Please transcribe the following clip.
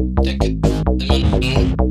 Dick, Mann,